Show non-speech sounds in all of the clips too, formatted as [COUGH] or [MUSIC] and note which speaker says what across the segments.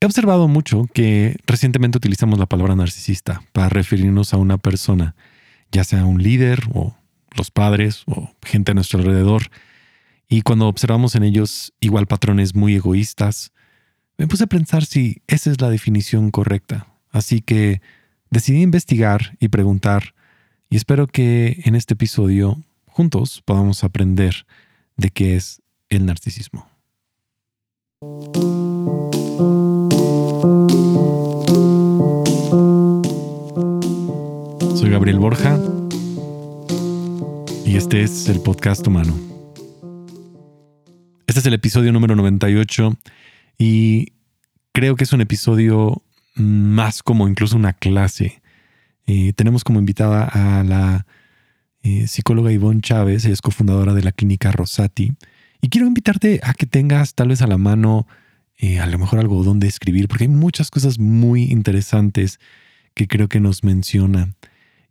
Speaker 1: He observado mucho que recientemente utilizamos la palabra narcisista para referirnos a una persona, ya sea un líder o los padres o gente a nuestro alrededor. Y cuando observamos en ellos igual patrones muy egoístas, me puse a pensar si esa es la definición correcta. Así que decidí investigar y preguntar y espero que en este episodio juntos podamos aprender de qué es el narcisismo. Gabriel Borja y este es el podcast humano. Este es el episodio número 98 y creo que es un episodio más como incluso una clase. Eh, tenemos como invitada a la eh, psicóloga Ivonne Chávez, es cofundadora de la clínica Rosati. Y quiero invitarte a que tengas tal vez a la mano eh, a lo mejor algo donde escribir, porque hay muchas cosas muy interesantes que creo que nos menciona.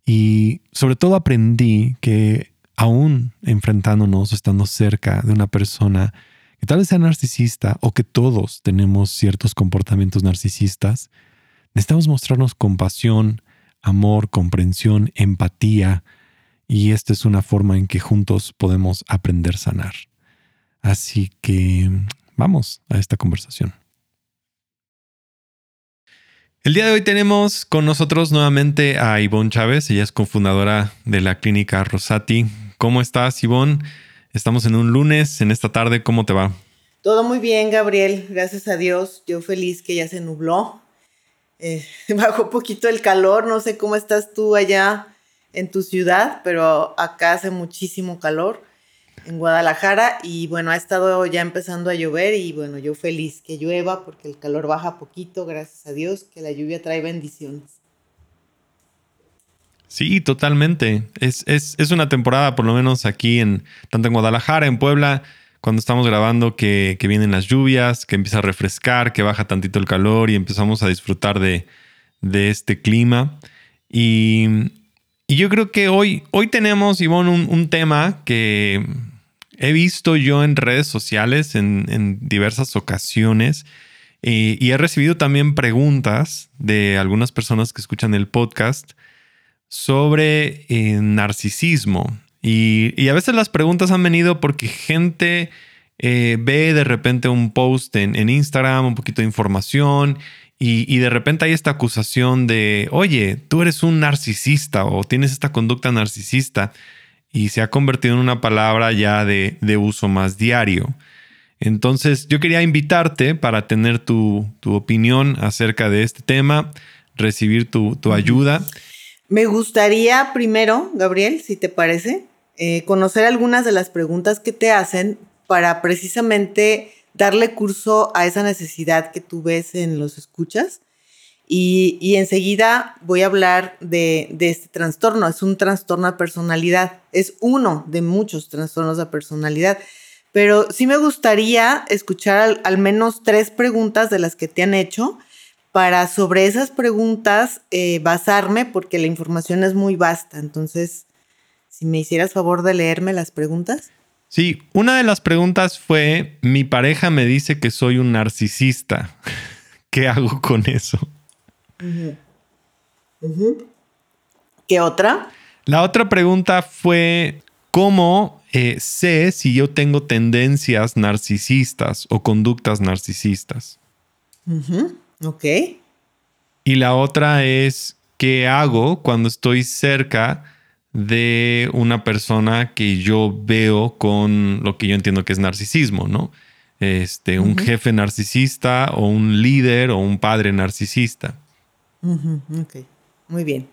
Speaker 1: Y sobre todo aprendí que aún enfrentándonos, estando cerca de una persona que tal vez sea narcisista o que todos tenemos ciertos comportamientos narcisistas, necesitamos mostrarnos compasión, amor, comprensión, empatía, y esta es una forma en que juntos podemos aprender a sanar. Así que vamos a esta conversación. El día de hoy tenemos con nosotros nuevamente a Ivonne Chávez. Ella es cofundadora de la clínica Rosati. ¿Cómo estás, Ivonne? Estamos en un lunes, en esta tarde. ¿Cómo te va?
Speaker 2: Todo muy bien, Gabriel. Gracias a Dios. Yo feliz que ya se nubló. Eh, [LAUGHS] bajó poquito el calor. No sé cómo estás tú allá en tu ciudad, pero acá hace muchísimo calor en Guadalajara y bueno, ha estado ya empezando a llover y bueno, yo feliz que llueva porque el calor baja poquito, gracias a Dios, que la lluvia trae bendiciones.
Speaker 1: Sí, totalmente. Es, es, una temporada, por lo menos aquí en tanto en Guadalajara, en Puebla, cuando estamos grabando, que, que, vienen las lluvias, que empieza a refrescar, que baja tantito el calor y empezamos a disfrutar de, de este clima. Y, y, yo creo que hoy, hoy tenemos, Ivonne, un, un tema que He visto yo en redes sociales en, diversas ocasiones y, he recibido también preguntas de algunas personas que escuchan el podcast sobre eh, narcisismo. Y, a veces las preguntas han venido porque gente eh, ve de repente un post en, Instagram, un poquito de información y, y, de repente hay esta acusación de, oye, tú eres un narcisista o tienes esta conducta narcisista y se ha convertido en una palabra ya de, uso más diario. Entonces yo quería invitarte para tener tu, opinión acerca de este tema, recibir tu, ayuda.
Speaker 2: Me gustaría primero, Gabriel, si te parece, eh, conocer algunas de las preguntas que te hacen para precisamente darle curso a esa necesidad que tú ves en los escuchas y, enseguida voy a hablar de, este trastorno. Es un trastorno de personalidad. Es uno de muchos trastornos de personalidad. Pero sí me gustaría escuchar al, menos tres preguntas de las que te han hecho para sobre esas preguntas eh, basarme porque la información es muy vasta. Entonces, si me hicieras favor de leerme las preguntas.
Speaker 1: Sí, una de las preguntas fue, mi pareja me dice que soy un narcisista. [LAUGHS] ¿Qué hago con eso?
Speaker 2: ¿Qué otra?
Speaker 1: La otra pregunta fue, ¿cómo eh, sé si yo tengo tendencias narcisistas o conductas narcisistas?
Speaker 2: Ok.
Speaker 1: Y la otra es, ¿qué hago cuando estoy cerca de una persona que yo veo con lo que yo entiendo que es narcisismo, ¿no? Este, un jefe narcisista o un líder o un padre narcisista.
Speaker 2: Ok, muy bien.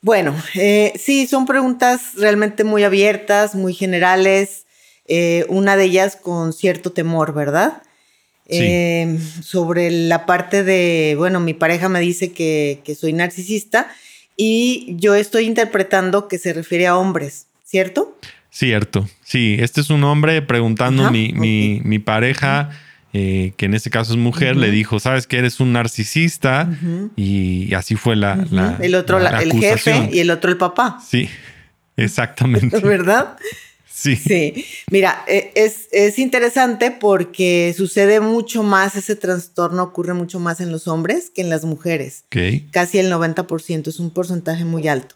Speaker 2: Bueno, eh, sí, son preguntas realmente muy abiertas, muy generales, eh, una de ellas con cierto temor, ¿verdad? Em, sobre la parte de, bueno, mi pareja me dice que, soy narcisista y yo estoy interpretando que se refiere a hombres, ¿cierto?
Speaker 1: Cierto, sí, este es un hombre preguntando mi, mi, pareja. Eh, que en este caso es mujer, le dijo, sabes que eres un narcisista y así fue la...
Speaker 2: el otro el jefe y el otro el papá.
Speaker 1: Sí, exactamente. [LAUGHS]
Speaker 2: ¿Verdad?
Speaker 1: Sí.
Speaker 2: Sí. Mira, e, es, es, interesante porque sucede mucho más, ese trastorno ocurre mucho más en los hombres que en las mujeres.
Speaker 1: Okay.
Speaker 2: Casi el 90%, es un porcentaje muy alto.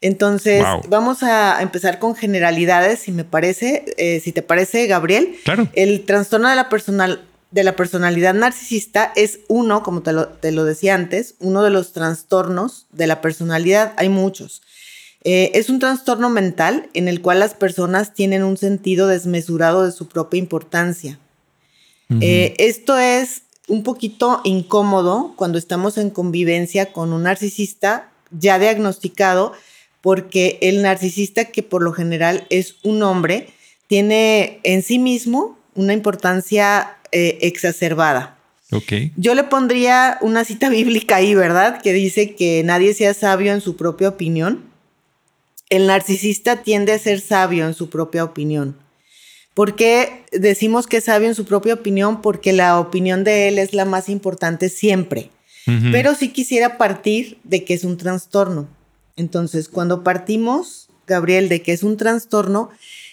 Speaker 2: Entonces, vamos a empezar con generalidades, si me parece, eh, si te parece, Gabriel.
Speaker 1: Claro.
Speaker 2: El trastorno de la, personal, de la personalidad narcisista es uno, como te lo, te lo decía antes, uno de los trastornos de la personalidad. Hay muchos. Eh, es un trastorno mental en el cual las personas tienen un sentido desmesurado de su propia importancia. Eh, esto es un poquito incómodo cuando estamos en convivencia con un narcisista ya diagnosticado, porque el narcisista, que por lo general es un hombre, tiene en sí mismo una importancia eh, exacerbada.
Speaker 1: Okay.
Speaker 2: Yo le pondría una cita bíblica ahí, ¿verdad? Que dice que nadie sea sabio en su propia opinión el narcisista tiende a ser sabio en su propia opinión. ¿Por qué decimos que es sabio en su propia opinión? Porque la opinión de él es la más importante siempre. Pero sí quisiera partir de que es un trastorno. Entonces, cuando partimos, Gabriel, de que es un trastorno,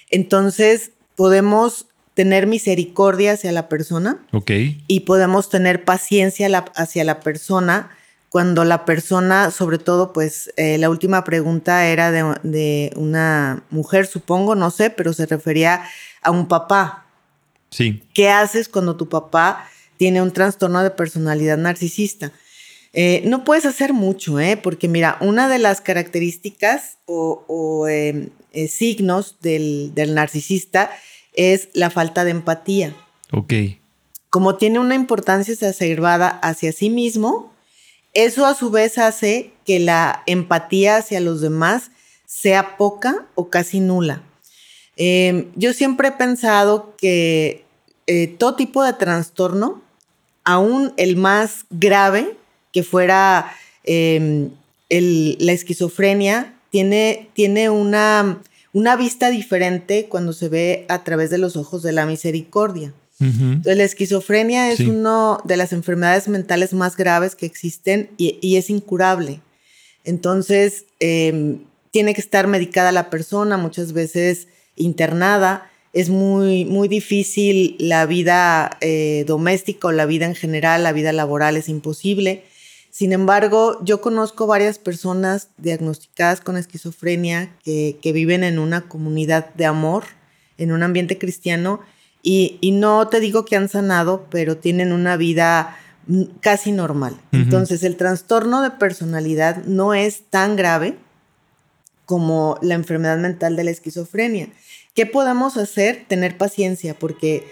Speaker 2: entonces podemos tener misericordia hacia la persona.
Speaker 1: Ok.
Speaker 2: Y podemos tener paciencia hacia la persona cuando la persona, sobre todo, pues eh, la última pregunta era de, una mujer, supongo, no sé, pero se refería a un papá.
Speaker 1: Sí.
Speaker 2: ¿Qué haces cuando tu papá tiene un trastorno de personalidad narcisista? Eh, no puedes hacer mucho, ¿eh? porque mira, una de las características o, em, eh, signos del, del narcisista es la falta de empatía.
Speaker 1: Ok.
Speaker 2: Como tiene una importancia exacerbada hacia sí mismo, eso a su vez hace que la empatía hacia los demás sea poca o casi nula. Em, yo siempre he pensado que eh, todo tipo de trastorno, aún el más grave, que fuera em, la esquizofrenia, tiene, tiene una, una vista diferente cuando se ve a través de los ojos de la misericordia. Entonces, la esquizofrenia es una de las enfermedades mentales más graves que existen y, es incurable. Entonces, em, tiene que estar medicada la persona, muchas veces internada. Es muy, muy difícil la vida eh, doméstica o la vida en general, la vida laboral es imposible. Sin embargo, yo conozco varias personas diagnosticadas con esquizofrenia que, que viven en una comunidad de amor, en un ambiente cristiano, y, no te digo que han sanado, pero tienen una vida casi normal. Entonces, el trastorno de personalidad no es tan grave como la enfermedad mental de la esquizofrenia. ¿Qué podemos hacer? Tener paciencia, porque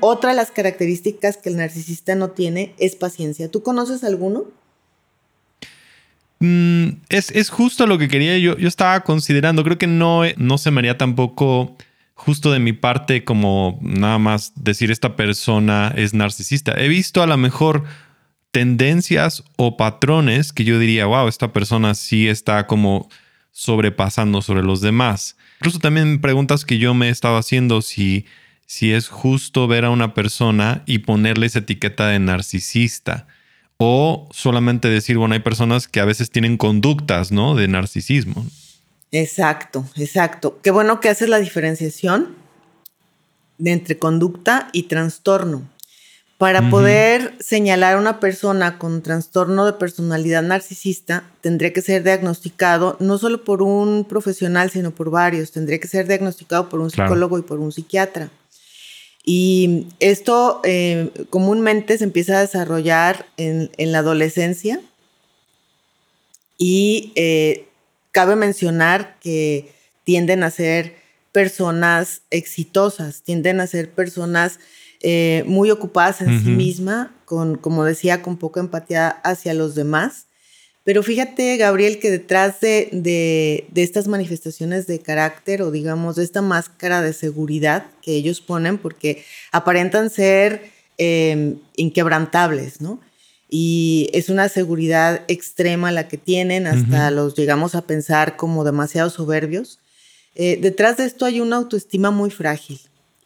Speaker 2: otra de las características que el narcisista no tiene es paciencia. ¿Tú conoces alguno?
Speaker 1: Mm, es, es, justo lo que quería. Yo, yo estaba considerando, creo que no, no se me haría tampoco justo de mi parte como nada más decir esta persona es narcisista. He visto a lo mejor tendencias o patrones que yo diría, wow, esta persona sí está como sobrepasando sobre los demás. Incluso también preguntas que yo me he estado haciendo si, si es justo ver a una persona y ponerle esa etiqueta de narcisista. O solamente decir, bueno, hay personas que a veces tienen conductas, ¿no? De narcisismo.
Speaker 2: Exacto, exacto. Qué bueno que haces la diferenciación de entre conducta y trastorno. Para poder señalar a una persona con trastorno de personalidad narcisista, tendría que ser diagnosticado no solo por un profesional, sino por varios. Tendría que ser diagnosticado por un psicólogo y por un psiquiatra. Y esto eh, comúnmente se empieza a desarrollar en, la adolescencia y eh, cabe mencionar que tienden a ser personas exitosas, tienden a ser personas eh, muy ocupadas en sí misma, con, como decía, con poca empatía hacia los demás. Pero fíjate, Gabriel, que detrás de, de, estas manifestaciones de carácter o digamos de esta máscara de seguridad que ellos ponen, porque aparentan ser eh, inquebrantables, ¿no? y es una seguridad extrema la que tienen, hasta los llegamos a pensar como demasiado soberbios. Eh, detrás de esto hay una autoestima muy frágil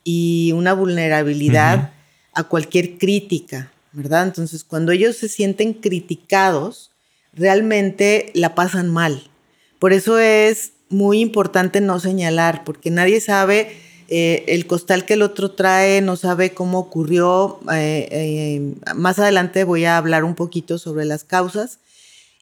Speaker 2: y una vulnerabilidad a cualquier crítica, ¿verdad? Entonces, cuando ellos se sienten criticados, realmente la pasan mal. Por eso es muy importante no señalar, porque nadie sabe eh, el costal que el otro trae, no sabe cómo ocurrió. Eh, eh, más adelante voy a hablar un poquito sobre las causas.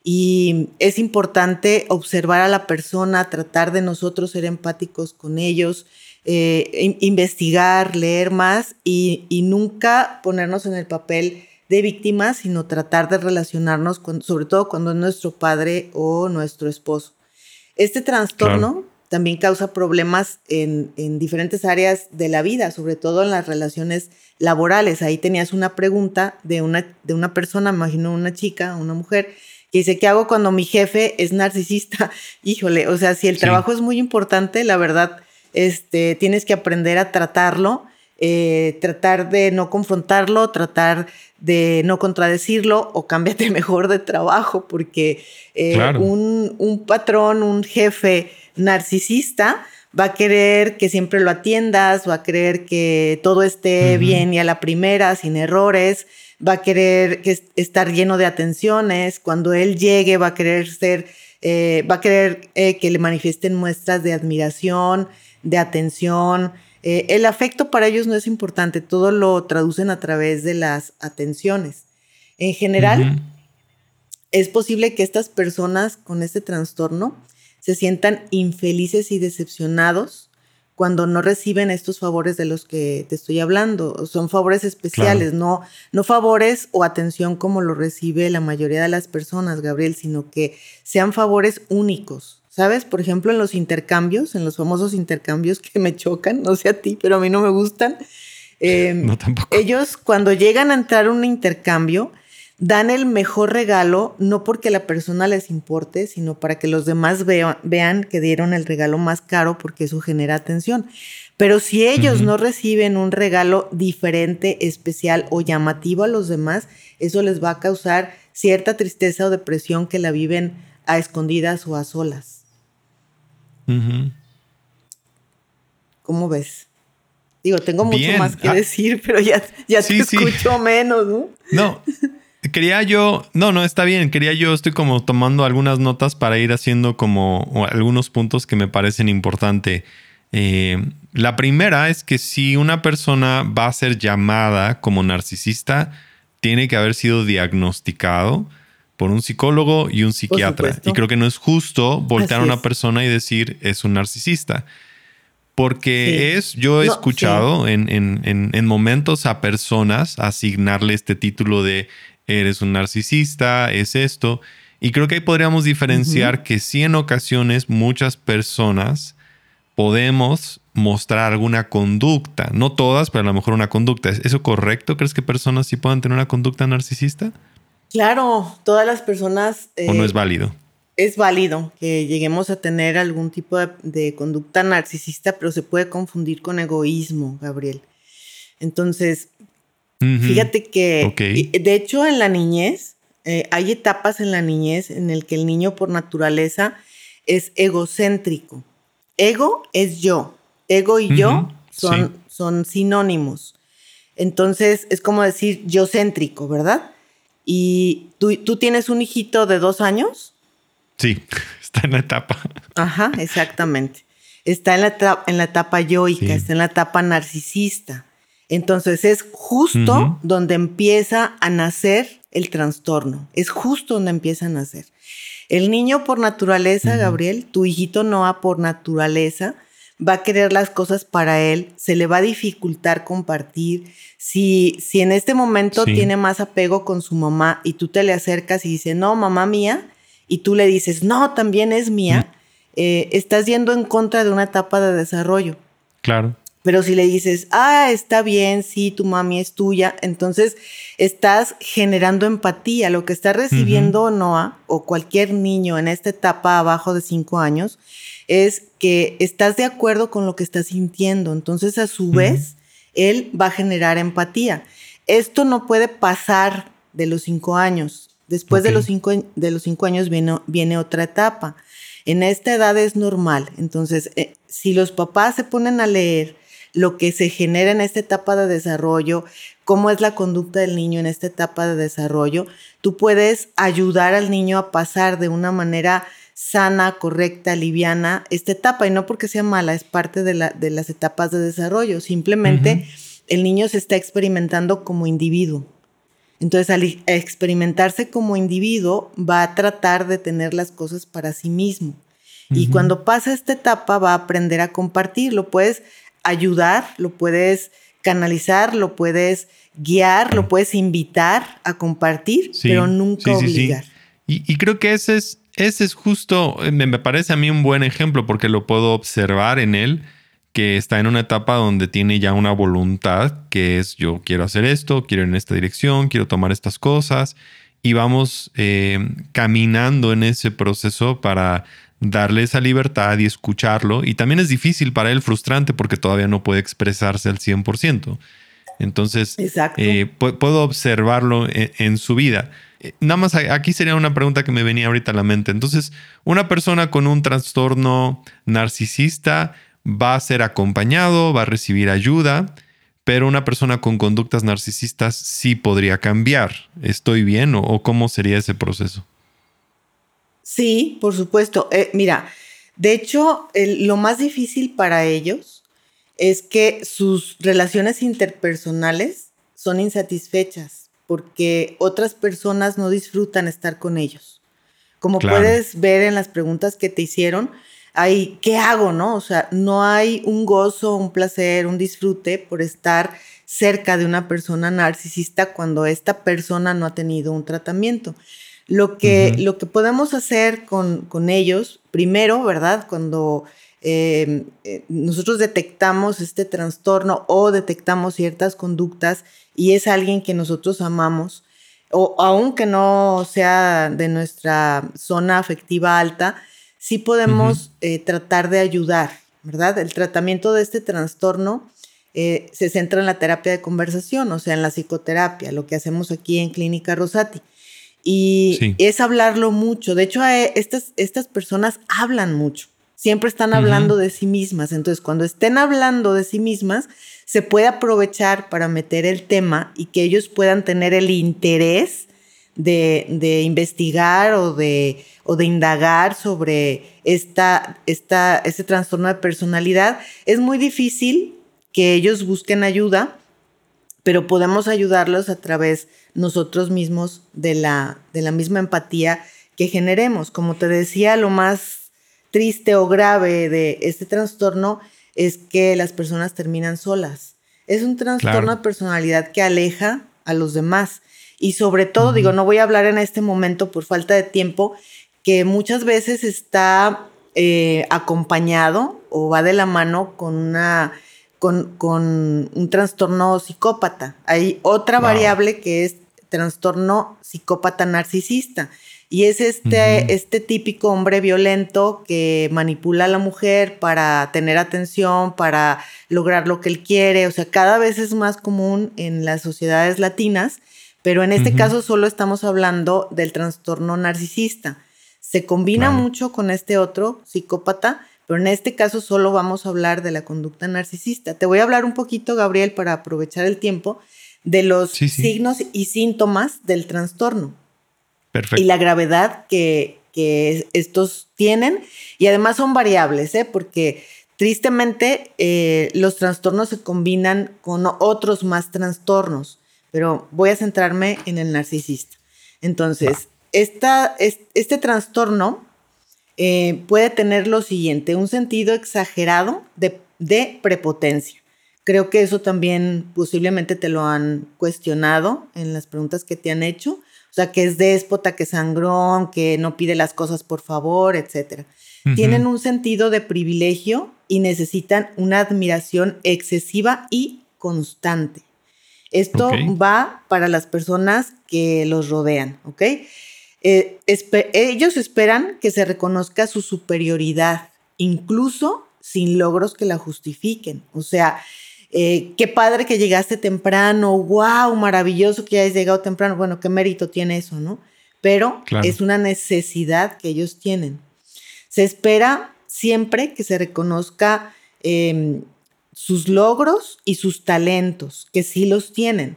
Speaker 2: Y es importante observar a la persona, tratar de nosotros ser empáticos con ellos, investigar, leer más y, nunca ponernos en el papel de víctima, sino tratar de relacionarnos, sobre todo cuando es nuestro padre o nuestro esposo. Este trastorno también causa problemas en, diferentes áreas de la vida, sobre todo en las relaciones laborales. Ahí tenías una pregunta de una, de una persona, imagino una chica, una mujer, que dice, ¿qué hago cuando mi jefe es narcisista? [LAUGHS] Híjole, o sea, si el trabajo es muy importante, la verdad, este, tienes que aprender a tratarlo, eh, tratar de no confrontarlo, tratar de no contradecirlo o cámbiate [LAUGHS] mejor de trabajo, porque eh, un, un, patrón, un jefe narcisista va a querer que siempre lo atiendas, va a querer que todo esté bien y a la primera, sin errores, va a querer que estar lleno de atenciones, cuando él llegue va a querer ser, eh, va a querer que le manifiesten muestras de admiración, de atención, eh, el afecto para ellos no es importante, todo lo traducen a través de las atenciones. En general, es posible que estas personas con este trastorno se sientan infelices y decepcionados cuando no reciben estos favores de los que te estoy hablando. Son favores especiales, no, no favores o atención como lo recibe la mayoría de las personas, Gabriel, sino que sean favores únicos ¿Sabes? Por ejemplo, en los intercambios, en los famosos intercambios que me chocan, no sé a ti, pero a mí no me gustan. Em, [LAUGHS] no tampoco. Ellos cuando llegan a entrar a un intercambio, dan el mejor regalo, no porque la persona les importe, sino para que los demás vean que dieron el regalo más caro porque eso genera atención. Pero si ellos no reciben un regalo diferente, especial o llamativo a los demás, eso les va a causar cierta tristeza o depresión que la viven a escondidas o a solas. ¿Cómo ves? Digo, tengo mucho más que ah. decir, [LAUGHS] pero ya, ya te escucho menos, ¿no?
Speaker 1: No, [LAUGHS] quería yo, no, no, está bien, quería yo, estoy como tomando algunas notas para ir haciendo como algunos puntos que me parecen importantes. Eh, la primera es que si una persona va a ser llamada como narcisista, tiene que haber sido diagnosticado por un psicólogo y un psiquiatra. Y creo que no es justo voltear a una persona y decir es un narcisista. Porque es, yo he escuchado en, en, en, momentos a personas asignarle este título de eres un narcisista, es esto. Y creo que ahí podríamos diferenciar que sí en ocasiones muchas personas podemos mostrar alguna conducta, no todas, pero a lo mejor una conducta. ¿Es eso correcto? ¿Crees que personas sí puedan tener una conducta narcisista?
Speaker 2: Claro, todas las personas...
Speaker 1: ¿O no es eh, válido?
Speaker 2: Es válido que lleguemos a tener algún tipo de, conducta narcisista, pero se puede confundir con egoísmo, Gabriel. Entonces, fíjate que, de hecho, en la niñez, eh, hay etapas en la niñez en el que el niño por naturaleza es egocéntrico. Ego es yo. Ego y yo son, son sinónimos. Entonces, es como decir yo céntrico, ¿verdad? ¿Y tú, tienes un hijito de dos años?
Speaker 1: Sí, [LAUGHS] está en la etapa.
Speaker 2: Ajá, exactamente. Está en la, en la etapa yoica, está en la etapa narcisista. Entonces es justo donde empieza a nacer el trastorno. Es justo donde empieza a nacer. El niño por naturaleza, Gabriel, tu hijito Noah por naturaleza, va a querer las cosas para él, se le va a dificultar compartir. Si, si en este momento tiene más apego con su mamá y tú te le acercas y dices, no, mamá mía, y tú le dices, no, también es mía, eh, estás yendo en contra de una etapa de desarrollo.
Speaker 1: Claro.
Speaker 2: Pero si le dices, ah, está bien, sí, tu mami es tuya, entonces estás generando empatía. Lo que está recibiendo Noah o cualquier niño en esta etapa abajo de cinco años es que estás de acuerdo con lo que estás sintiendo. Entonces, a su vez, él va a generar empatía. Esto no puede pasar de los cinco años. Después de, los cinco, de los cinco años viene, viene otra etapa. En esta edad es normal. Entonces, eh, si los papás se ponen a leer lo que se genera en esta etapa de desarrollo, cómo es la conducta del niño en esta etapa de desarrollo, tú puedes ayudar al niño a pasar de una manera sana, correcta, liviana esta etapa. Y no porque sea mala, es parte de, la, de las etapas de desarrollo. Simplemente el niño se está experimentando como individuo. Entonces, al experimentarse como individuo, va a tratar de tener las cosas para sí mismo. Y cuando pasa esta etapa, va a aprender a compartir. Lo puedes ayudar, lo puedes canalizar, lo puedes guiar, lo puedes invitar a compartir, pero nunca obligar.
Speaker 1: y, creo que ese es, ese es justo, me parece a mí un buen ejemplo porque lo puedo observar en él que está en una etapa donde tiene ya una voluntad, que es yo quiero hacer esto, quiero ir en esta dirección, quiero tomar estas cosas, y vamos eh, caminando en ese proceso para darle esa libertad y escucharlo. Y también es difícil para él, frustrante, porque todavía no puede expresarse al 100%. Entonces, eh, puedo observarlo en, su vida. Eh, nada más aquí sería una pregunta que me venía ahorita a la mente. Entonces, una persona con un trastorno narcisista va a ser acompañado, va a recibir ayuda, pero una persona con conductas narcisistas sí podría cambiar. ¿Estoy bien o, cómo sería ese proceso?
Speaker 2: Sí, por supuesto. Eh, mira, de hecho, lo más difícil para ellos es que sus relaciones interpersonales son insatisfechas porque otras personas no disfrutan estar con ellos. Como puedes ver en las preguntas que te hicieron, hay, ¿qué hago? ¿No? O sea, no hay un gozo, un placer, un disfrute por estar cerca de una persona narcisista cuando esta persona no ha tenido un tratamiento. Lo que, lo que podemos hacer con, con, ellos, primero, ¿verdad? Cuando eh, nosotros detectamos este trastorno o detectamos ciertas conductas y es alguien que nosotros amamos, o aunque no sea de nuestra zona afectiva alta, sí podemos eh, tratar de ayudar, ¿verdad? El tratamiento de este trastorno eh, se centra en la terapia de conversación, o sea, en la psicoterapia, lo que hacemos aquí en Clínica Rosati. Y es hablarlo mucho. De hecho, eh, estas, estas personas hablan mucho. Siempre están hablando de sí mismas. Entonces, cuando estén hablando de sí mismas, se puede aprovechar para meter el tema y que ellos puedan tener el interés de, investigar o de, o de indagar sobre esta, esta, este trastorno de personalidad, es muy difícil que ellos busquen ayuda, pero podemos ayudarlos a través nosotros mismos de la, de la misma empatía que generemos. Como te decía, lo más triste o grave de este trastorno es que las personas terminan solas. Es un trastorno de personalidad que aleja a los demás. Y sobre todo, digo, no voy a hablar en este momento por falta de tiempo, que muchas veces está eh, acompañado o va de la mano con una con, un trastorno psicópata. Hay otra variable que es trastorno psicópata narcisista. Y es este, este típico hombre violento que manipula a la mujer para tener atención, para lograr lo que él quiere. O sea, cada vez es más común en las sociedades latinas pero en este caso solo estamos hablando del trastorno narcisista. Se combina mucho con este otro psicópata, pero en este caso solo vamos a hablar de la conducta narcisista. Te voy a hablar un poquito, Gabriel, para aprovechar el tiempo, de los signos y síntomas del trastorno. Y la gravedad que, estos tienen. Y además son variables, ¿eh? porque tristemente eh, los trastornos se combinan con otros más trastornos pero voy a centrarme en el narcisista. Entonces, este trastorno eh, puede tener lo siguiente, un sentido exagerado de, prepotencia. Creo que eso también posiblemente te lo han cuestionado en las preguntas que te han hecho. O sea, que es déspota, que es sangrón, que no pide las cosas por favor, etc. Tienen un sentido de privilegio y necesitan una admiración excesiva y constante. Esto va para las personas que los rodean, ¿ok? Eh, ellos esperan que se reconozca su superioridad, incluso sin logros que la justifiquen. O sea, eh, qué padre que llegaste temprano, wow, maravilloso que hayas llegado temprano. Bueno, qué mérito tiene eso, ¿no? Pero es una necesidad que ellos tienen. Se espera siempre que se reconozca em, sus logros y sus talentos, que sí los tienen,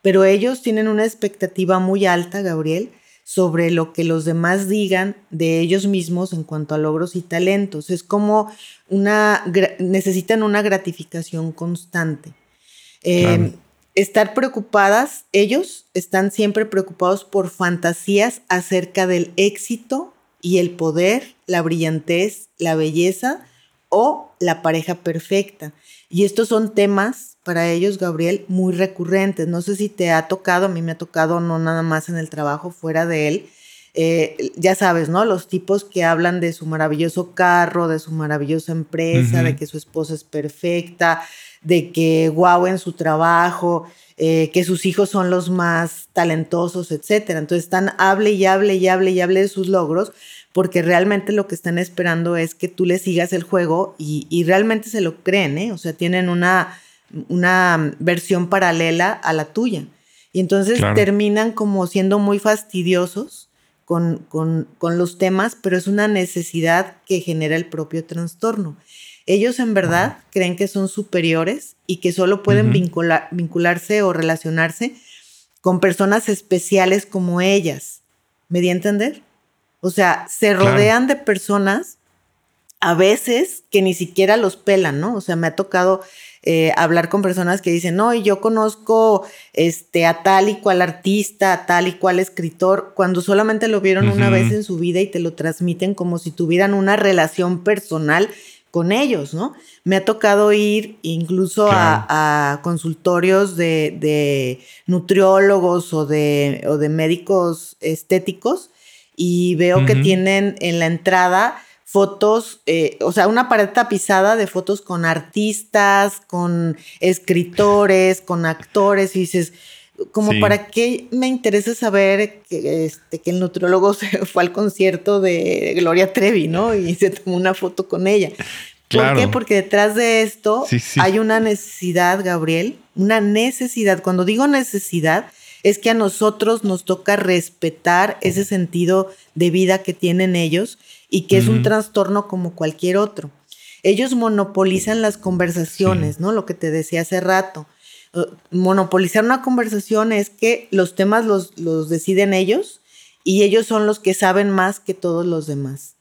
Speaker 2: pero ellos tienen una expectativa muy alta, Gabriel, sobre lo que los demás digan de ellos mismos en cuanto a logros y talentos. Es como una, necesitan una gratificación constante. Em, estar preocupadas, ellos están siempre preocupados por fantasías acerca del éxito y el poder, la brillantez, la belleza o la pareja perfecta. Y estos son temas para ellos, Gabriel, muy recurrentes. No sé si te ha tocado, a mí me ha tocado no nada más en el trabajo, fuera de él. Eh, ya sabes, ¿no? Los tipos que hablan de su maravilloso carro, de su maravillosa empresa, de que su esposa es perfecta, de que guau en su trabajo, eh, que sus hijos son los más talentosos, etcétera. Entonces están hable y hable y hable y hable de sus logros, porque realmente lo que están esperando es que tú le sigas el juego y, realmente se lo creen, ¿eh? O sea, tienen una, una versión paralela a la tuya. Y entonces terminan como siendo muy fastidiosos con, con, con, los temas, pero es una necesidad que genera el propio trastorno. Ellos en verdad creen que son superiores y que solo pueden vincularse o relacionarse con personas especiales como ellas. ¿Me di a entender? O sea, se rodean de personas a veces que ni siquiera los pelan, ¿no? O sea, me ha tocado eh, hablar con personas que dicen, no, y yo conozco este, a tal y cual artista, a tal y cual escritor, cuando solamente lo vieron una vez en su vida y te lo transmiten como si tuvieran una relación personal con ellos, ¿no? Me ha tocado ir incluso a, consultorios de, nutriólogos o de, o de médicos estéticos y veo que tienen en la entrada fotos, eh, o sea, una pared tapizada de fotos con artistas, con escritores, con actores, y dices, como para qué me interesa saber que, este, que el nutriólogo [LAUGHS] se fue al concierto de Gloria Trevi, ¿no? Y se tomó una foto con ella. ¿Por qué? Porque detrás de esto hay una necesidad, Gabriel, una necesidad. Cuando digo necesidad, es que a nosotros nos toca respetar ese sentido de vida que tienen ellos y que es un trastorno como cualquier otro. Ellos monopolizan las conversaciones, ¿no? Lo que te decía hace rato. Uh, monopolizar una conversación es que los temas los, los deciden ellos y ellos son los que saben más que todos los demás.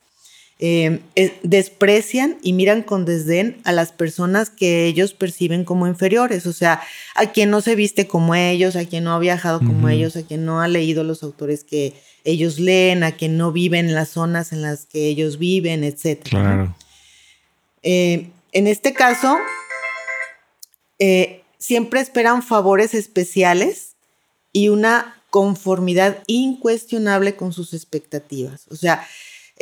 Speaker 2: Em, desprecian y miran con desdén a las personas que ellos perciben como inferiores, o sea, a quien no se viste como ellos, a quien no ha viajado como ellos, a quien no ha leído los autores que ellos leen, a quien no vive en las zonas en las que ellos viven, etc. Claro. Eh, en este caso, eh, siempre esperan favores especiales y una conformidad incuestionable con sus expectativas. O sea,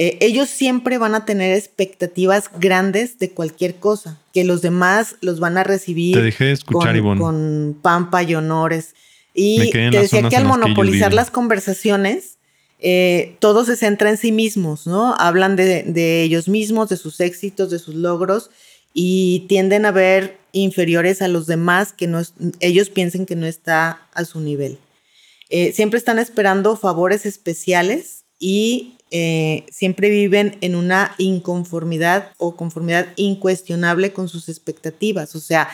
Speaker 2: eh, ellos siempre van a tener expectativas grandes de cualquier cosa, que los demás los van a recibir con, pampa y honores. Y te decía que al monopolizar las conversaciones, eh, todo se centra en sí mismos, ¿no? Hablan de, ellos mismos, de sus éxitos, de sus logros y tienden a ver inferiores a los demás que no ellos piensen que no está a su nivel. Eh, siempre están esperando favores especiales y eh, siempre viven en una inconformidad o conformidad incuestionable con sus expectativas. O sea,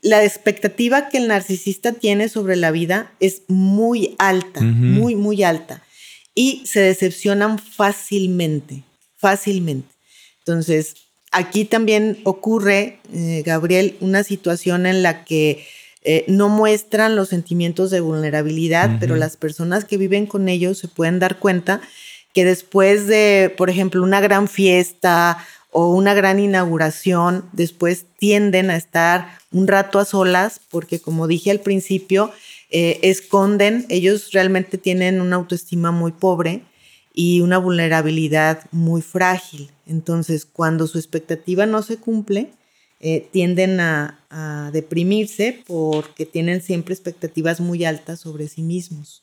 Speaker 2: la expectativa que el narcisista tiene sobre la vida es muy alta, muy, muy alta. Y se decepcionan fácilmente, fácilmente. Entonces, aquí también ocurre, eh, Gabriel, una situación en la que eh, no muestran los sentimientos de vulnerabilidad, pero las personas que viven con ellos se pueden dar cuenta que después de, por ejemplo, una gran fiesta o una gran inauguración, después tienden a estar un rato a solas porque, como dije al principio, eh, esconden, ellos realmente tienen una autoestima muy pobre y una vulnerabilidad muy frágil. Entonces, cuando su expectativa no se cumple, eh, tienden a, deprimirse porque tienen siempre expectativas muy altas sobre sí mismos.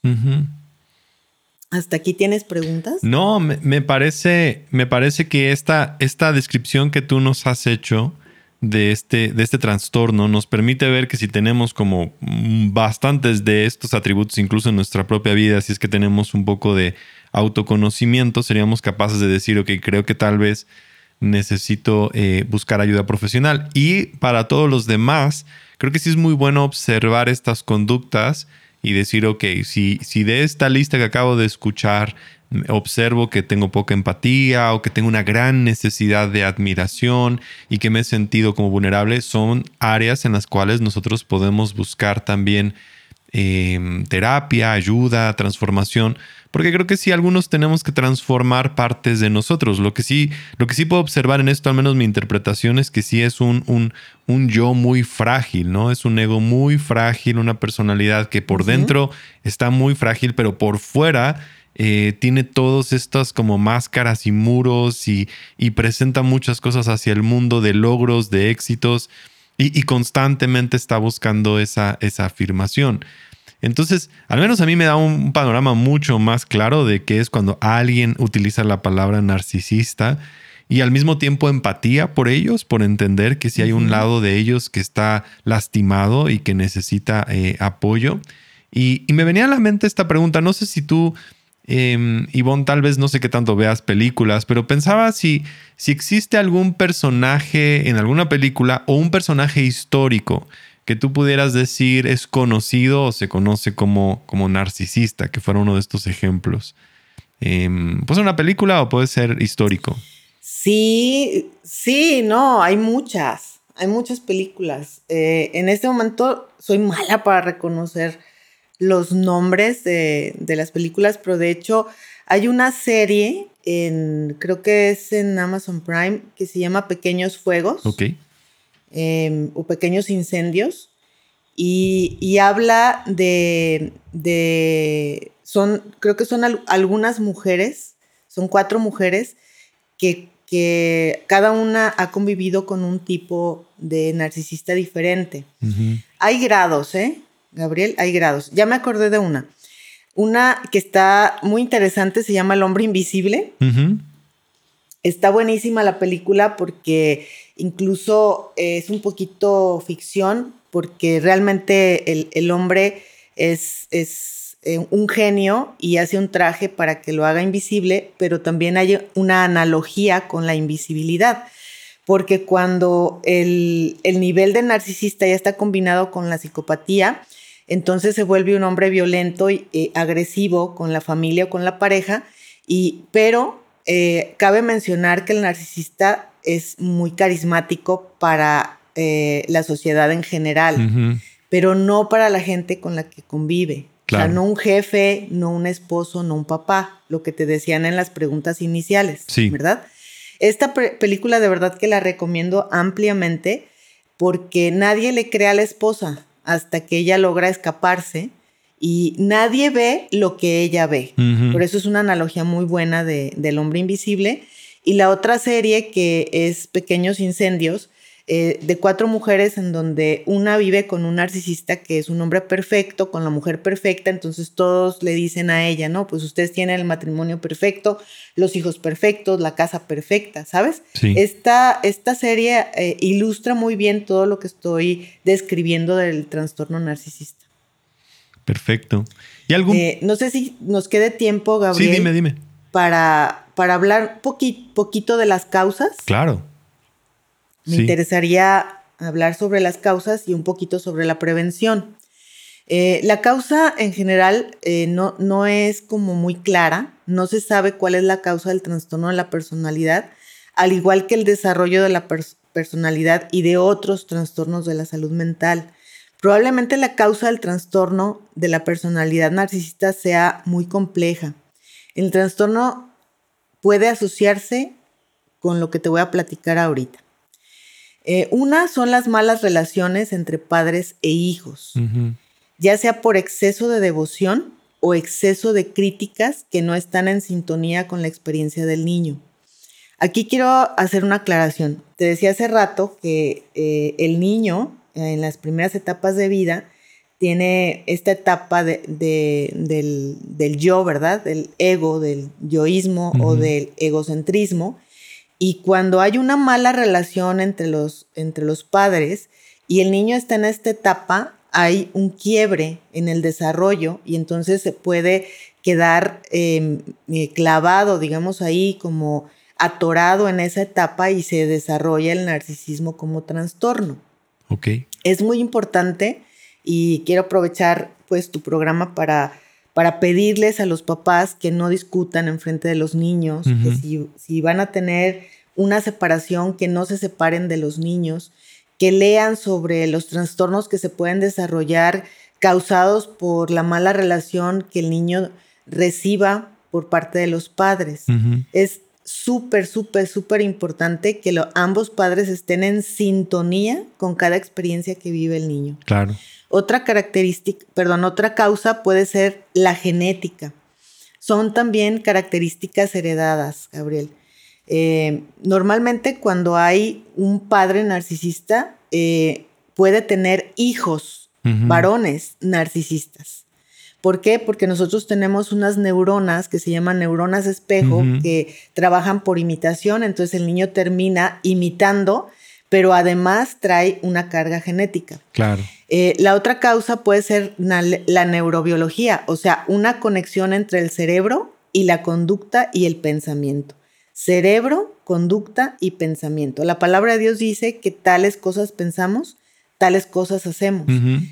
Speaker 2: ¿Hasta aquí tienes preguntas?
Speaker 1: No, me, parece, me parece que esta, esta descripción que tú nos has hecho de este, de este trastorno nos permite ver que si tenemos como bastantes de estos atributos, incluso en nuestra propia vida, si es que tenemos un poco de autoconocimiento, seríamos capaces de decir, ok, creo que tal vez necesito eh, buscar ayuda profesional. Y para todos los demás, creo que sí es muy bueno observar estas conductas y decir, ok, si, si de esta lista que acabo de escuchar observo que tengo poca empatía o que tengo una gran necesidad de admiración y que me he sentido como vulnerable, son áreas en las cuales nosotros podemos buscar también em, terapia, ayuda, transformación, porque creo que sí, algunos tenemos que transformar partes de nosotros. Lo que sí, lo que sí puedo observar en esto, al menos mi interpretación, es que sí es un, un, un yo muy frágil, ¿no? Es un ego muy frágil, una personalidad que por dentro está muy frágil, pero por fuera eh, tiene todos estas como máscaras y muros y, presenta muchas cosas hacia el mundo de logros, de éxitos y, constantemente está buscando esa, esa afirmación. Entonces, al menos a mí me da un panorama mucho más claro de qué es cuando alguien utiliza la palabra narcisista y al mismo tiempo empatía por ellos, por entender que si hay un lado de ellos que está lastimado y que necesita eh, apoyo. Y, y, me venía a la mente esta pregunta, no sé si tú eh, Ivonne, tal vez no sé qué tanto veas películas, pero pensaba si, si existe algún personaje en alguna película o un personaje histórico que tú pudieras decir es conocido o se conoce como, como narcisista, que fuera uno de estos ejemplos. Eh, ¿Puede ser una película o puede ser histórico?
Speaker 2: Sí, sí, no, hay muchas, hay muchas películas. Eh, en este momento soy mala para reconocer los nombres de, las películas, pero de hecho hay una serie en, creo que es en Amazon Prime, que se llama Pequeños Fuegos.
Speaker 1: Ok.
Speaker 2: Em, o Pequeños Incendios. Y, habla de, de, son, creo que son algunas mujeres, son cuatro mujeres que, que, cada una ha convivido con un tipo de narcisista diferente. Hay grados, ¿eh? Gabriel, hay grados. Ya me acordé de una. Una que está muy interesante se llama El hombre invisible. Está buenísima la película porque incluso es un poquito ficción, porque realmente el, hombre es, es eh, un genio y hace un traje para que lo haga invisible, pero también hay una analogía con la invisibilidad porque cuando el, el, nivel de narcisista ya está combinado con la psicopatía, entonces se vuelve un hombre violento y eh, agresivo con la familia o con la pareja, y, pero eh, cabe mencionar que el narcisista es muy carismático para eh, la sociedad en general, pero no para la gente con la que convive. O sea, no un jefe, no un esposo, no un papá, lo que te decían en las preguntas iniciales, ¿verdad? Esta película de verdad que la recomiendo ampliamente porque nadie le cree a la esposa hasta que ella logra escaparse y nadie ve lo que ella ve. Por eso es una analogía muy buena de, del hombre invisible. Y la otra serie que es Pequeños Incendios, eh, de cuatro mujeres en donde una vive con un narcisista que es un hombre perfecto, con la mujer perfecta, entonces todos le dicen a ella, no, pues ustedes tienen el matrimonio perfecto, los hijos perfectos, la casa perfecta, ¿sabes? Esta, esta serie eh, ilustra muy bien todo lo que estoy describiendo del trastorno narcisista.
Speaker 1: Perfecto. ¿Y algún...
Speaker 2: Eh, no sé si nos quede tiempo, Gabriel.
Speaker 1: Sí, dime, dime.
Speaker 2: Para, para hablar poquito de las causas.
Speaker 1: Claro.
Speaker 2: Me interesaría hablar sobre las causas y un poquito sobre la prevención. Eh, la causa en general eh, no, no es como muy clara, no se sabe cuál es la causa del trastorno de la personalidad, al igual que el desarrollo de la personalidad y de otros trastornos de la salud mental. Probablemente la causa del trastorno de la personalidad narcisista sea muy compleja. El trastorno puede asociarse con lo que te voy a platicar ahorita. Eh, una son las malas relaciones entre padres e hijos, ya sea por exceso de devoción o exceso de críticas que no están en sintonía con la experiencia del niño. Aquí quiero hacer una aclaración. Te decía hace rato que eh, el niño en las primeras etapas de vida tiene esta etapa del, yo, ¿verdad? Del ego, del yoísmo o del egocentrismo y cuando hay una mala relación entre los, entre los padres y el niño está en esta etapa, hay un quiebre en el desarrollo y entonces se puede quedar em, eh, clavado, digamos ahí, como atorado en esa etapa y se desarrolla el narcisismo como trastorno.
Speaker 1: Ok.
Speaker 2: Es muy importante y quiero aprovechar pues tu programa para, para pedirles a los papás que no discutan en frente de los niños, que si, si van a tener una separación, que no se separen de los niños, que lean sobre los trastornos que se pueden desarrollar causados por la mala relación que el niño reciba por parte de los padres. Es súper, súper, súper importante que ambos padres estén en sintonía con cada experiencia que vive el niño.
Speaker 1: Claro.
Speaker 2: Otra característica, perdón, otra causa puede ser la genética. Son también características heredadas, Gabriel. Eh, normalmente cuando hay un padre narcisista, eh, puede tener hijos, varones narcisistas. ¿Por qué? Porque nosotros tenemos unas neuronas que se llaman neuronas espejo que trabajan por imitación, entonces el niño termina imitando, pero además trae una carga genética.
Speaker 1: Claro.
Speaker 2: Eh, la otra causa puede ser la neurobiología, o sea, una conexión entre el cerebro y la conducta y el pensamiento. Cerebro, conducta y pensamiento. La palabra de Dios dice que tales cosas pensamos tales cosas hacemos.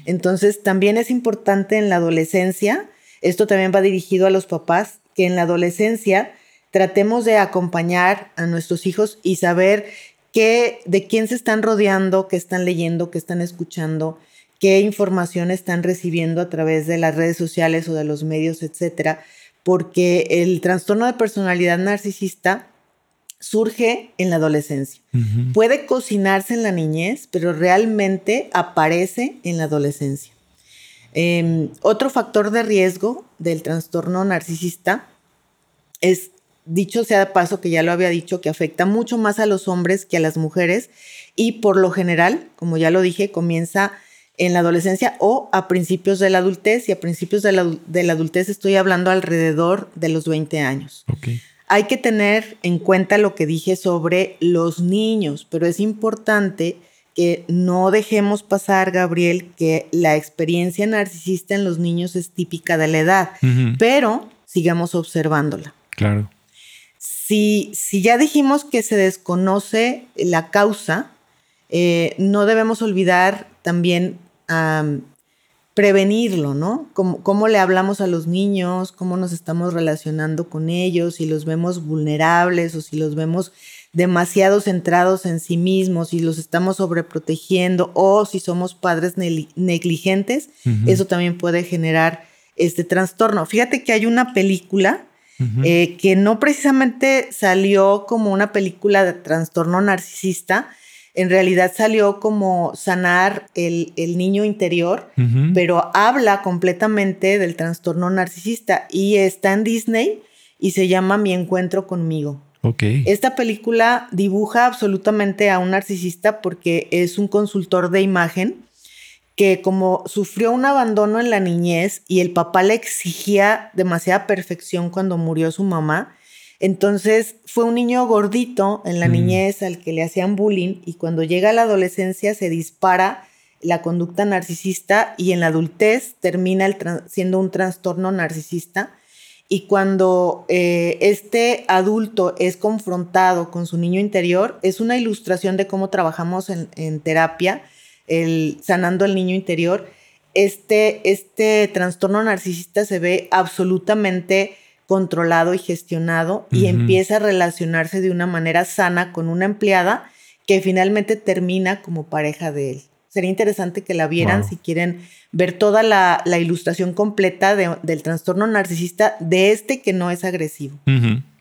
Speaker 2: Entonces, también es importante en la adolescencia, esto también va dirigido a los papás, que en la adolescencia tratemos de acompañar a nuestros hijos y saber qué, de quién se están rodeando, qué están leyendo, qué están escuchando, qué información están recibiendo a través de las redes sociales o de los medios, etcétera, porque el trastorno de personalidad narcisista surge en la adolescencia. Puede cocinarse en la niñez, pero realmente aparece en la adolescencia. Em, otro factor de riesgo del trastorno narcisista es, dicho sea de paso, que ya lo había dicho, que afecta mucho más a los hombres que a las mujeres y por lo general, como ya lo dije, comienza en la adolescencia o a principios de la adultez y a principios de la, adultez estoy hablando alrededor de los 20 años.
Speaker 1: Okay.
Speaker 2: Hay que tener en cuenta lo que dije sobre los niños, pero es importante que no dejemos pasar, Gabriel, que la experiencia narcisista en los niños es típica de la edad, pero sigamos observándola.
Speaker 1: Claro.
Speaker 2: Si, si ya dijimos que se desconoce la causa, eh, no debemos olvidar también prevenirlo, ¿no? Cómo, le hablamos a los niños, cómo nos estamos relacionando con ellos, si los vemos vulnerables o si los vemos demasiado centrados en sí mismos, si los estamos sobreprotegiendo o si somos padres negligentes, eso también puede generar este trastorno. Fíjate que hay una película eh, que no precisamente salió como una película de trastorno narcisista, en realidad salió como sanar el, niño interior, pero habla completamente del trastorno narcisista y está en Disney y se llama Mi encuentro conmigo.
Speaker 1: Okay.
Speaker 2: Esta película dibuja absolutamente a un narcisista porque es un consultor de imagen que como sufrió un abandono en la niñez y el papá le exigía demasiada perfección cuando murió su mamá, entonces fue un niño gordito en la mm. niñez al que le hacían bullying y cuando llega a la adolescencia se dispara la conducta narcisista y en la adultez termina siendo un trastorno narcisista. Y cuando eh, este adulto es confrontado con su niño interior, es una ilustración de cómo trabajamos en, terapia, el, sanando el niño interior. Este, este trastorno narcisista se ve absolutamente controlado y gestionado y empieza a relacionarse de una manera sana con una empleada que finalmente termina como pareja de él. Sería interesante que la vieran si quieren ver toda la, ilustración completa del trastorno narcisista de este que no es agresivo.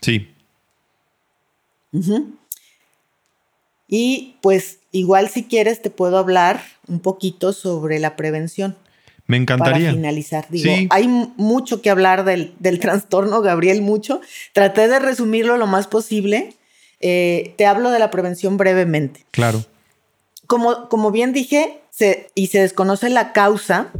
Speaker 1: Sí.
Speaker 2: Y pues igual si quieres te puedo hablar un poquito sobre la prevención.
Speaker 1: Me encantaría.
Speaker 2: Para finalizar, digo, hay mucho que hablar del, [LAUGHS] trastorno, Gabriel, mucho. Traté de resumirlo lo más posible. Eh, te hablo de la prevención brevemente.
Speaker 1: Claro.
Speaker 2: Como, como bien dije, y se desconoce la causa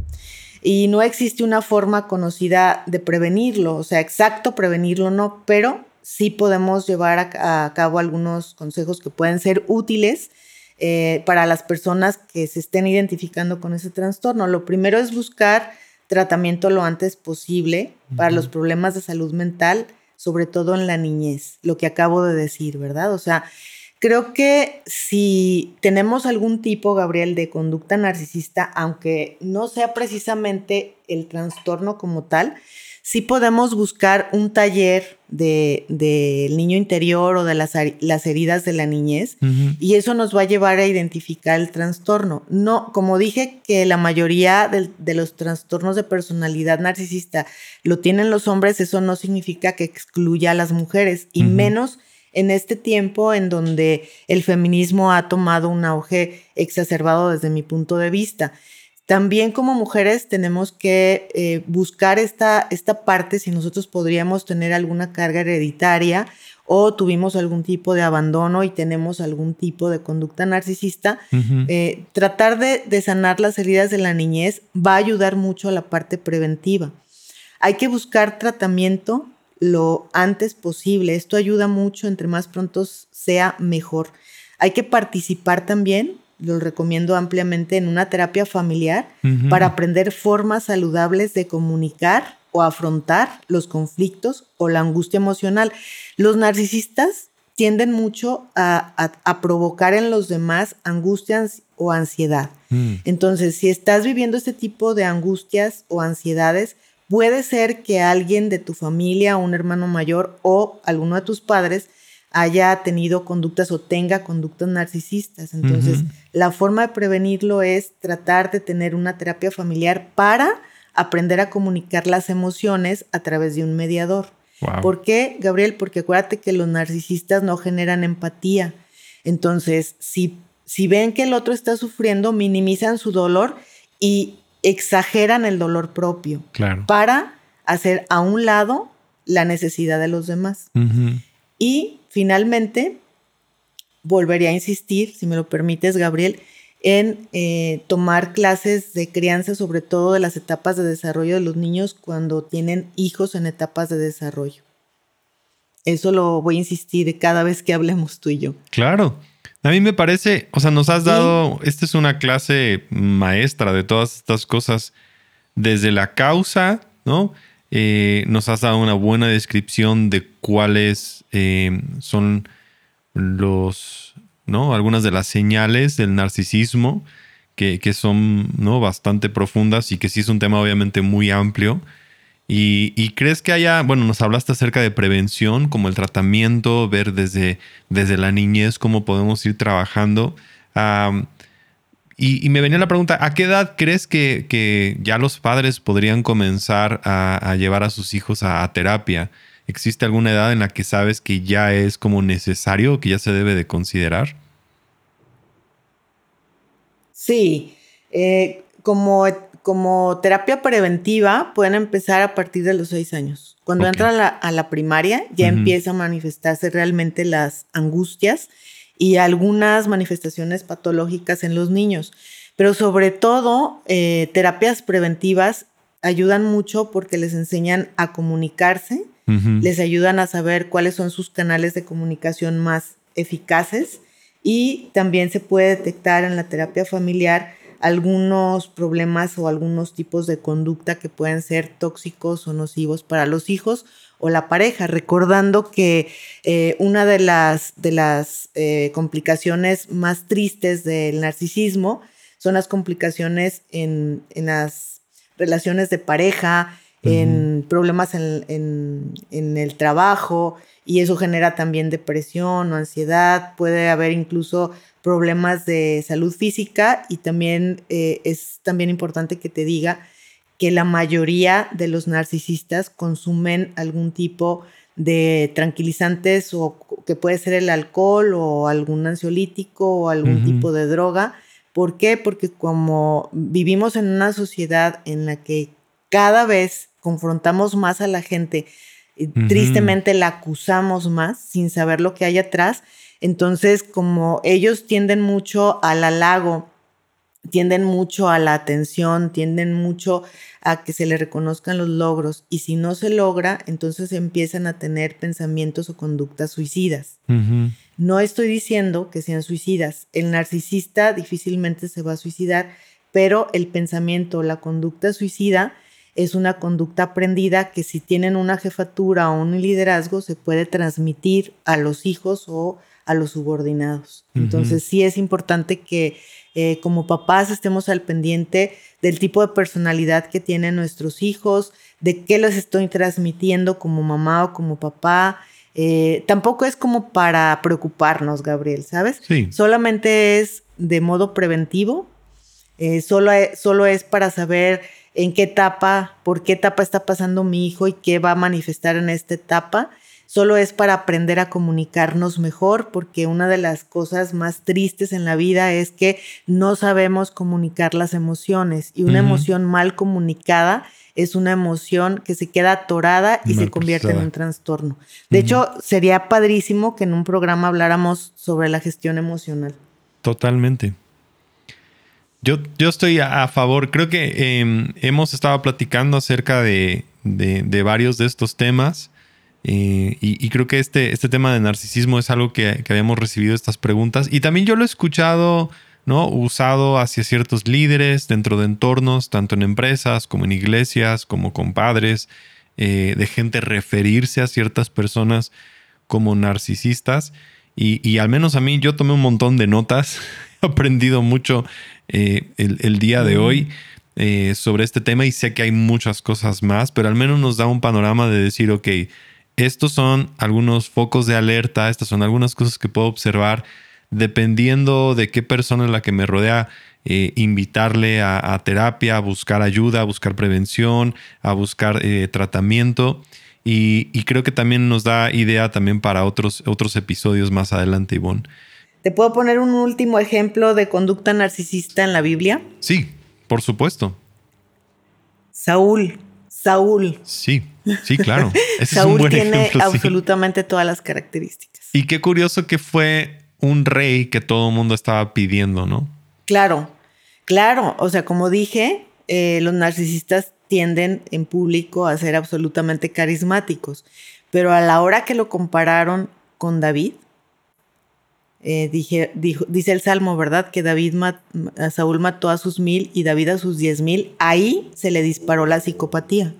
Speaker 2: y no existe una forma conocida de prevenirlo, o sea, exacto prevenirlo no, pero sí podemos llevar a cabo algunos consejos que pueden ser útiles eh, para las personas que se estén identificando con ese trastorno. Lo primero es buscar tratamiento lo antes posible para los problemas de salud mental, sobre todo en la niñez, lo que acabo de decir, ¿verdad? O sea, Creo que si tenemos algún tipo, Gabriel, de conducta narcisista, aunque no sea precisamente el trastorno como tal, sí podemos buscar un taller del de, niño interior o de las, las heridas de la niñez y eso nos va a llevar a identificar el trastorno. No, como dije que la mayoría de, de, los trastornos de personalidad narcisista lo tienen los hombres, eso no significa que excluya a las mujeres y menos en este tiempo en donde el feminismo ha tomado un auge exacerbado desde mi punto de vista. También como mujeres tenemos que eh, buscar esta, esta parte, si nosotros podríamos tener alguna carga hereditaria o tuvimos algún tipo de abandono y tenemos algún tipo de conducta narcisista, eh, tratar de, de sanar las heridas de la niñez va a ayudar mucho a la parte preventiva. Hay que buscar tratamiento lo antes posible. Esto ayuda mucho, entre más pronto sea mejor. Hay que participar también lo recomiendo ampliamente en una terapia familiar para aprender formas saludables de comunicar o afrontar los conflictos o la angustia emocional. Los narcisistas tienden mucho a, provocar en los demás angustias o ansiedad. Mm. Entonces, si estás viviendo este tipo de angustias o ansiedades, puede ser que alguien de tu familia, un hermano mayor o alguno de tus padres haya tenido conductas o tenga conductas narcisistas. Entonces, la forma de prevenirlo es tratar de tener una terapia familiar para aprender a comunicar las emociones a través de un mediador. ¿Por qué, Gabriel? Porque acuérdate que los narcisistas no generan empatía. Entonces, si, si ven que el otro está sufriendo, minimizan su dolor y exageran el dolor propio para hacer a un lado la necesidad de los demás. Y finalmente, volvería a insistir, si me lo permites, Gabriel, en eh, tomar clases de crianza, sobre todo de las etapas de desarrollo de los niños cuando tienen hijos en etapas de desarrollo. Eso lo voy a insistir cada vez que hablemos tú y yo.
Speaker 1: Claro. A mí me parece, o sea, nos has dado, esta es una clase maestra de todas estas cosas, desde la causa, ¿no? Eh, nos has dado una buena descripción de cuáles eh, son los, ¿no? Algunas de las señales del narcisismo que, son, ¿no? Bastante profundas y que sí es un tema obviamente muy amplio. Y, crees que haya, bueno, nos hablaste acerca de prevención, como el tratamiento, ver desde, desde la niñez cómo podemos ir trabajando. Y, me venía la pregunta, ¿a qué edad crees que, ya los padres podrían comenzar a, llevar a sus hijos a, terapia? ¿Existe alguna edad en la que sabes que ya es como necesario, que ya se debe de considerar?
Speaker 2: Sí, eh, como, como terapia preventiva pueden empezar a partir de los seis años. Cuando entran a la, primaria ya empiezan a manifestarse realmente las angustias y algunas manifestaciones patológicas en los niños. Pero sobre todo, eh, terapias preventivas ayudan mucho porque les enseñan a comunicarse, les ayudan a saber cuáles son sus canales de comunicación más eficaces y también se puede detectar en la terapia familiar algunos problemas o algunos tipos de conducta que pueden ser tóxicos o nocivos para los hijos o la pareja, recordando que eh, una de las, de las eh, complicaciones más tristes del narcisismo son las complicaciones en, las relaciones de pareja, en problemas en, en, el trabajo, y eso genera también depresión o ansiedad, puede haber incluso problemas de salud física y también eh, es también importante que te diga que la mayoría de los narcisistas consumen algún tipo de tranquilizantes o que puede ser el alcohol o algún ansiolítico o algún tipo de droga. ¿Por qué? Porque como vivimos en una sociedad en la que cada vez confrontamos más a la gente, y tristemente la acusamos más sin saber lo que hay atrás, entonces como ellos tienden mucho al halago, tienden mucho a la atención, tienden mucho a que se le reconozcan los logros y si no se logra, entonces empiezan a tener pensamientos o conductas suicidas. No estoy diciendo que sean suicidas. El narcisista difícilmente se va a suicidar, pero el pensamiento, la conducta suicida es una conducta aprendida que si tienen una jefatura o un liderazgo se puede transmitir a los hijos o a los subordinados. Entonces sí es importante que eh, como papás estemos al pendiente del tipo de personalidad que tienen nuestros hijos, de qué les estoy transmitiendo como mamá o como papá. Eh, tampoco es como para preocuparnos, Gabriel, ¿sabes?
Speaker 1: Sí.
Speaker 2: Solamente es de modo preventivo, eh, solo, solo es para saber en qué etapa, por qué etapa está pasando mi hijo y qué va a manifestar en esta etapa. Solo es para aprender a comunicarnos mejor, porque una de las cosas más tristes en la vida es que no sabemos comunicar las emociones y una emoción mal comunicada es una emoción que se queda atorada y se convierte en un trastorno. De hecho, sería padrísimo que en un programa habláramos sobre la gestión emocional.
Speaker 1: Totalmente. Yo, yo estoy a, favor. Creo que em, hemos estado platicando acerca de, varios de estos temas. Eh, y, creo que este, este tema de narcisismo es algo que, que, habíamos recibido estas preguntas. Y también yo lo he escuchado, ¿no? Usado hacia ciertos líderes dentro de entornos, tanto en empresas como en iglesias, como con padres, eh, de gente referirse a ciertas personas como narcisistas. Y, y, al menos a mí yo tomé un montón de notas, [LAUGHS] he aprendido mucho eh, el, día de hoy eh, sobre este tema y sé que hay muchas cosas más, pero al menos nos da un panorama de decir, ok, estos son algunos focos de alerta, estas son algunas cosas que puedo observar dependiendo de qué persona es la que me rodea. Eh, invitarle a, terapia, a buscar ayuda, a buscar prevención, a buscar tratamiento. Y, y, creo que también nos da idea también para otros, otros episodios más adelante, Ivonne.
Speaker 2: ¿Te puedo poner un último ejemplo de conducta narcisista en la Biblia?
Speaker 1: Sí, por supuesto.
Speaker 2: Saúl. Saúl.
Speaker 1: Sí, sí, claro. [LAUGHS]
Speaker 2: Saúl tiene absolutamente todas las características.
Speaker 1: Y qué curioso que fue un rey que todo el mundo estaba pidiendo, ¿no?
Speaker 2: Claro, claro. O sea, como dije, eh, los narcisistas tienden en público a ser absolutamente carismáticos, pero a la hora que lo compararon con David, eh, dije, dice el Salmo, ¿verdad? Que David a Saúl mató a sus mil y David a sus diez mil. Ahí se le disparó la psicopatía.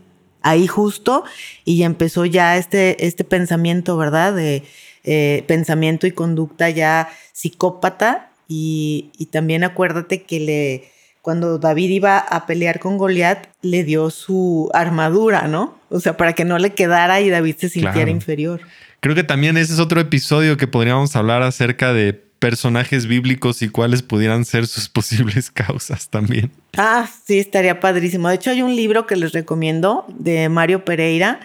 Speaker 2: Ahí justo, y empezó ya este, este pensamiento, ¿verdad? De eh, pensamiento y conducta ya psicópata. Y, y, también acuérdate que le, cuando David iba a pelear con Goliat, le dio su armadura, ¿no? O sea, para que no le quedara y David se sintiera inferior.
Speaker 1: Creo que también ese es otro episodio que podríamos hablar acerca de personajes bíblicos y cuáles pudieran ser sus [LAUGHS] posibles causas también.
Speaker 2: Ah, sí, estaría padrísimo. De hecho, hay un libro que les recomiendo de Mario Pereira.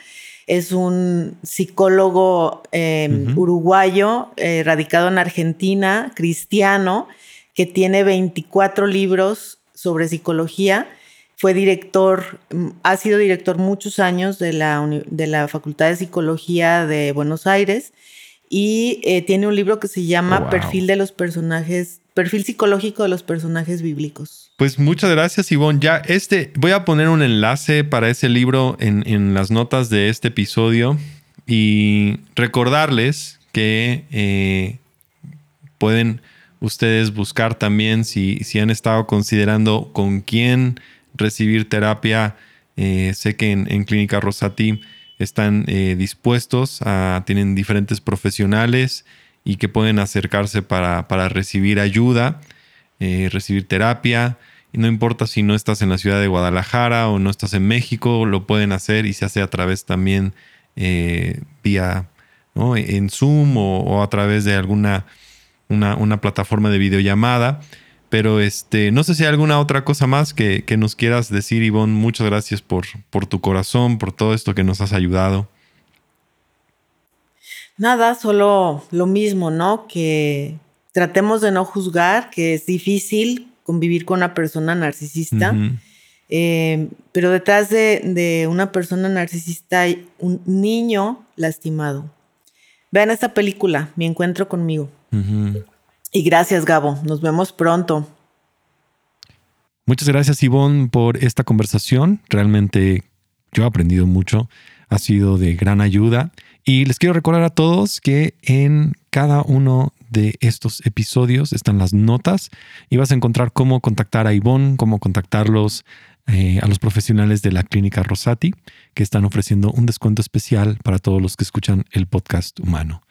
Speaker 2: Es un psicólogo em, uruguayo, eh, radicado en Argentina, cristiano, que tiene 24 libros sobre psicología fue director, mm, ha sido director muchos años de la, de la Facultad de Psicología de Buenos Aires y eh, tiene un libro que se llama Perfil de los personajes, perfil psicológico de los personajes bíblicos.
Speaker 1: Pues muchas gracias, Ivonne. Ya este, voy a poner un enlace para ese libro en, las notas de este episodio y recordarles que eh, pueden ustedes buscar también si, si han estado considerando con quién recibir terapia. Eh, sé que en, Clínica Rosati están eh, dispuestos, a, tienen diferentes profesionales y que pueden acercarse para, recibir ayuda, eh, recibir terapia. Y no importa si no estás en la ciudad de Guadalajara o no estás en México, lo pueden hacer y se hace a través también vía en Zoom o, a través de alguna una, una plataforma de videollamada. Pero este, no sé si hay alguna otra cosa más que, nos quieras decir, Ivonne. Muchas gracias por, por tu corazón, por todo esto que nos has ayudado.
Speaker 2: Nada, solo lo mismo, ¿no? Que tratemos de no juzgar, que es difícil convivir con una persona narcisista. Eh, pero detrás de, una persona narcisista hay un niño lastimado. Vean esta película, Mi encuentro conmigo. Y gracias, Gabo. Nos vemos pronto.
Speaker 1: Muchas gracias, Ivonne, por esta conversación. Realmente yo he aprendido mucho. Ha sido de gran ayuda. Y les quiero recordar a todos que en cada uno de estos episodios están las notas y vas a encontrar cómo contactar a Ivonne, cómo contactarlos eh, a los profesionales de la clínica Rosati, que están ofreciendo un descuento especial para todos los que escuchan el podcast humano.